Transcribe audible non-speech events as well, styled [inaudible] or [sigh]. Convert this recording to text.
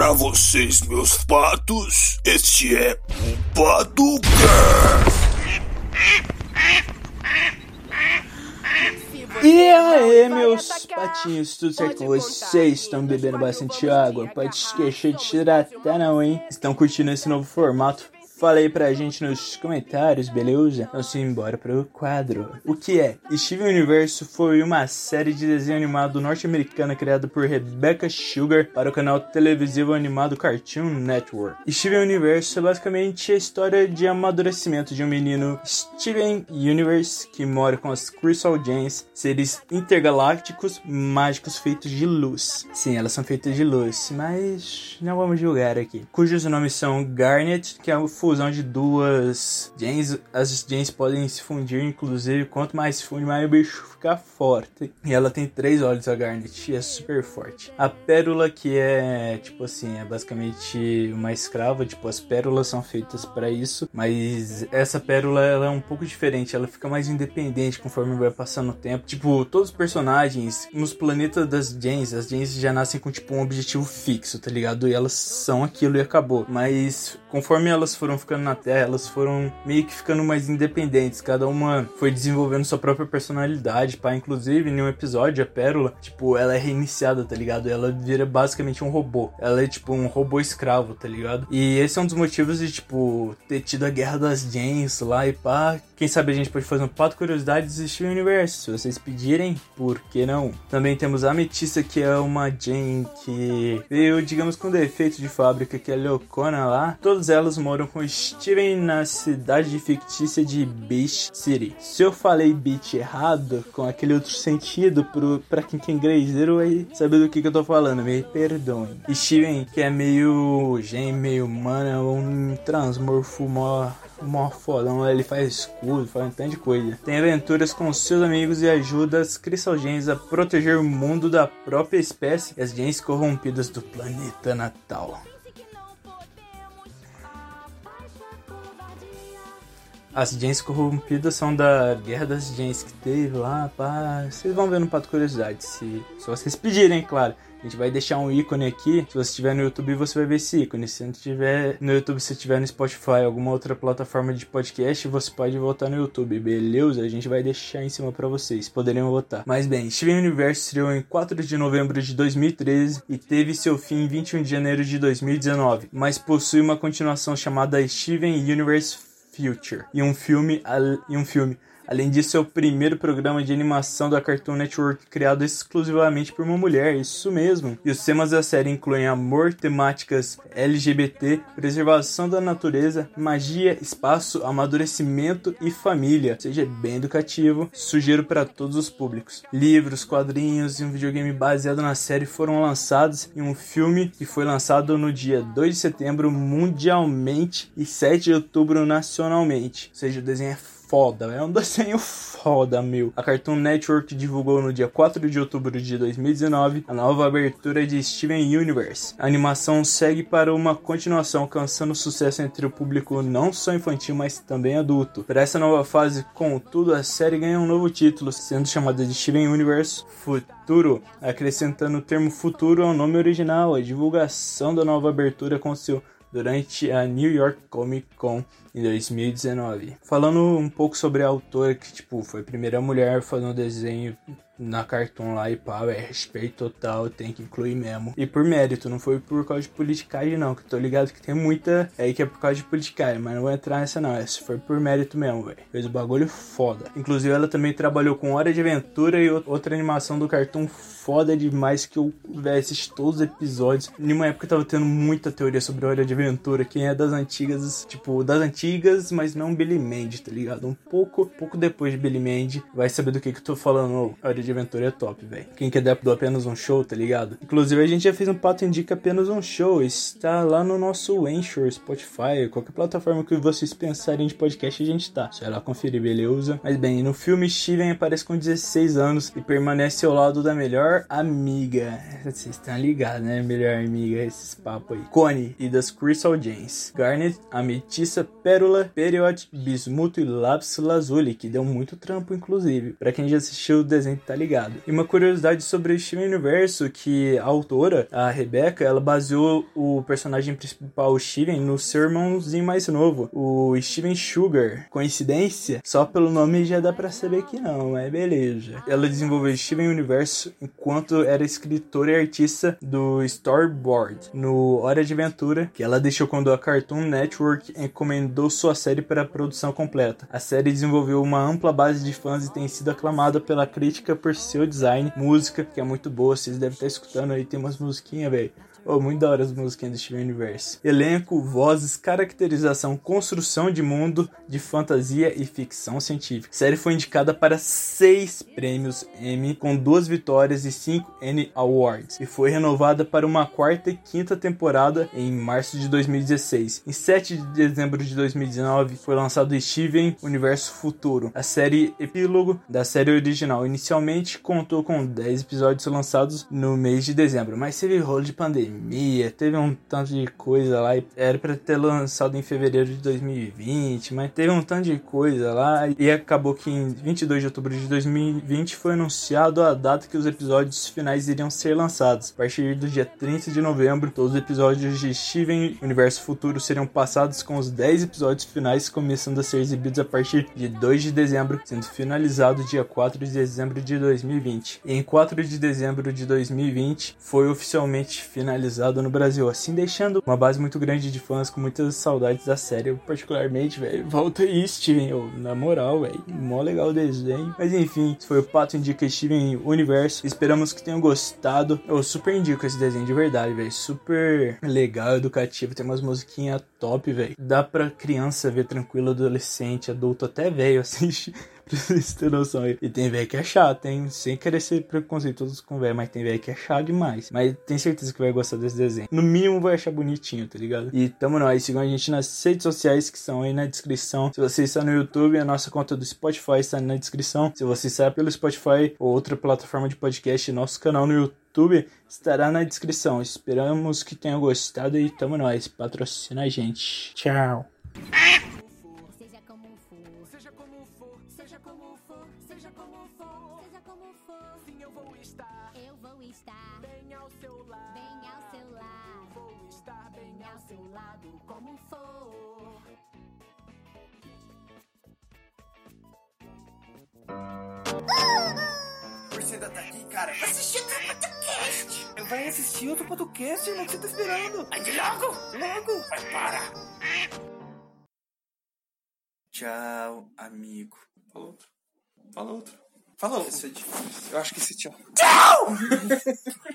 Para vocês, meus patos, este é o Paducast. E aí, meus patinhos, tudo certo com vocês? Estão bebendo bastante água? Pode esquecer de tirar até não, hein? Estão curtindo esse novo formato? Fala aí pra gente nos comentários, beleza? Vamos embora pro quadro. O que é? Steven Universo foi uma série de desenho animado norte-americana criada por Rebecca Sugar para o canal televisivo animado Cartoon Network. Steven Universo é basicamente a história de amadurecimento de um menino Steven Universe que mora com as Crystal Gems, seres intergalácticos mágicos feitos de luz. Sim, elas são feitas de luz, mas não vamos julgar aqui. Cujos nomes são Garnet, que é o fusão de duas gens. As gens podem se fundir, inclusive. Quanto mais se funde, mais o bicho fica forte. E ela tem três olhos, a Garnet, e é super forte. A Pérola, que é, tipo assim, é basicamente uma escrava. Tipo, as pérolas são feitas para isso. Mas essa pérola, ela é um pouco diferente. Ela fica mais independente conforme vai passando o tempo. Tipo, todos os personagens nos planetas das gens, as gens já nascem com, tipo, um objetivo fixo, tá ligado? E elas são aquilo e acabou. Mas conforme elas foram ficando na Terra, elas foram meio que ficando mais independentes. Cada uma foi desenvolvendo sua própria personalidade, pá. Inclusive, em um episódio, a Pérola, tipo, ela é reiniciada, tá ligado? Ela vira basicamente um robô. Ela é, tipo, um robô escravo, tá ligado? E esse é um dos motivos de, tipo, ter tido a Guerra das Gens lá e pá. Quem sabe a gente pode fazer um pato curiosidades de Steven Universo. Se vocês pedirem, por que não? Também temos a Ametista, que é uma Gen que veio, digamos, com defeito de fábrica, que é Leocona lá. Todas elas moram com Steven na cidade fictícia de Beach City. Se eu falei beach errado, com aquele outro sentido, pro, pra quem é ingleseiro vai saber do que, que eu tô falando, me perdoem. Steven, que é meio gen, meio humano, é um transmorfo mó fodão, ele faz escudo, faz um tanto de coisa. Tem aventuras com seus amigos e ajuda as Crystal Gens a proteger o mundo da própria espécie e as gens corrompidas do planeta natal. As gens corrompidas são da Guerra das Gens que teve lá, pá. Vocês vão ver no Pato Curiosidade, se, se vocês pedirem, claro. A gente vai deixar um ícone aqui. Se você estiver no YouTube, você vai ver esse ícone. Se não estiver no YouTube, se estiver no Spotify, alguma outra plataforma de podcast, você pode voltar no YouTube, beleza? A gente vai deixar em cima para vocês, poderiam votar. Mas bem, Steven Universe estreou em 4 de novembro de 2013 e teve seu fim em 21 de janeiro de 2019, mas possui uma continuação chamada Steven Universe Future. E um filme e um filme Além disso, é o primeiro programa de animação da Cartoon Network criado exclusivamente por uma mulher, isso mesmo. E os temas da série incluem amor, temáticas LGBT, preservação da natureza, magia, espaço, amadurecimento e família. Seja bem educativo, sugiro para todos os públicos. Livros, quadrinhos e um videogame baseado na série foram lançados em um filme que foi lançado no dia 2 de setembro mundialmente e 7 de outubro nacionalmente. Ou seja, o desenho é foda, é um desenho foda, meu. A Cartoon Network divulgou no dia 4 de outubro de 2019 a nova abertura de Steven Universe. A animação segue para uma continuação, alcançando sucesso entre o público não só infantil, mas também adulto. Para essa nova fase, contudo, a série ganha um novo título, sendo chamada de Steven Universe Futuro, acrescentando o termo futuro ao nome original. A divulgação da nova abertura aconteceu durante a New York Comic Con em 2019. Falando um pouco sobre a autora, que tipo, foi a primeira mulher um desenho na Cartoon lá e pá, é respeito total, tem que incluir mesmo. E por mérito, não foi por causa de politicagem não, que tô ligado que tem muita aí que é por causa de politicagem, mas não vou entrar nessa não, essa foi por mérito mesmo, velho. Fez o bagulho foda. Inclusive ela também trabalhou com Hora de Aventura e outra animação do Cartoon foda demais que eu, assisti todos os episódios. Em uma época eu tava tendo muita teoria sobre Hora de Aventura, quem é das antigas, tipo, das antigas, mas não Billy Mandy, tá ligado? Um pouco, pouco depois de Billy Mandy, vai saber do que que eu tô falando, Hora de Aventura é top, velho. Quem quer dar apenas um show, tá ligado? Inclusive, a gente já fez um pato indica apenas um show. Está lá no nosso Anchor, Spotify, qualquer plataforma que vocês pensarem de podcast, a gente tá. Só lá conferir, beleza? Mas bem, no filme, Steven aparece com 16 anos e permanece ao lado da melhor amiga. Vocês estão ligados, né? Melhor amiga, esses papos aí. Connie e das Crystal Gems. Garnet, Ametista, Pérola, Period, Bismuto e Lápis Lazuli, que deu muito trampo, inclusive. Pra quem já assistiu o desenho, tá ligado. E uma curiosidade sobre o Steven Universo, que a autora, a Rebecca, ela baseou o personagem principal, o Steven, no seu irmãozinho mais novo, o Steven Sugar. Coincidência? Só pelo nome já dá pra saber que não, mas beleza. Ela desenvolveu Steven Universo enquanto era escritora e artista do Storyboard, no Hora de Aventura, que ela deixou quando a Cartoon Network encomendou sua série para a produção completa. A série desenvolveu uma ampla base de fãs e tem sido aclamada pela crítica por seu design, música, que é muito boa, vocês devem estar escutando aí, tem umas musiquinhas, velho. Oh, muito da hora as músicas do Steven Universe. Elenco, vozes, caracterização, construção de mundo, de fantasia e ficção científica. A série foi indicada para seis prêmios Emmy, com duas vitórias e cinco N Awards, e foi renovada para uma quarta e quinta temporada em março de 2016. Em 7 de dezembro de 2019 foi lançado Steven Universo Futuro, a série epílogo da série original. Inicialmente contou com 10 episódios lançados no mês de dezembro, mas teve rolo de pandemia pandemia, teve um tanto de coisa lá. Era para ter lançado em fevereiro de 2020, mas teve um tanto de coisa lá. E acabou que em 22 de outubro de 2020 foi anunciado a data que os episódios finais iriam ser lançados. A partir do dia 30 de novembro, todos os episódios de Steven Universo Futuro seriam passados com os 10 episódios finais começando a ser exibidos a partir de 2 de dezembro, sendo finalizado dia 4 de dezembro de 2020. E em 4 de dezembro de 2020 foi oficialmente finalizado finalizado no Brasil, assim deixando uma base muito grande de fãs com muitas saudades da série. Particularmente, velho, volta aí, Steven, eu, na moral, velho, mó legal o desenho. Mas enfim, foi o Pato Indica Steven Universo. Esperamos que tenham gostado. Eu super indico esse desenho de verdade, velho. Super legal, educativo, tem umas musiquinhas top, velho. Dá pra criança ver tranquilo, adolescente, adulto, até velho [laughs] assistir. [laughs] vocês terem noção aí. E tem velho que é chato, hein? Sem querer ser preconceituoso com velho, mas tem velho que é chato demais. Mas tem certeza que vai gostar desse desenho. No mínimo vai achar bonitinho, tá ligado? E tamo nós. Sigam a gente nas redes sociais que estão aí na descrição. Se você está no YouTube, a nossa conta do Spotify está na descrição. Se você está pelo Spotify ou outra plataforma de podcast, nosso canal no YouTube estará na descrição. Esperamos que tenham gostado e tamo nós. Patrocina a gente. Tchau. Ainda tá aqui, cara? Vai assistir outro podcast! Vai assistir outro podcast, irmão, que você tá esperando? Aí logo! Logo! Vai, para! Tchau, amigo. Fala outro. Fala outro. Fala outro. Isso é difícil. Eu acho que esse tchau. Tchau! [laughs]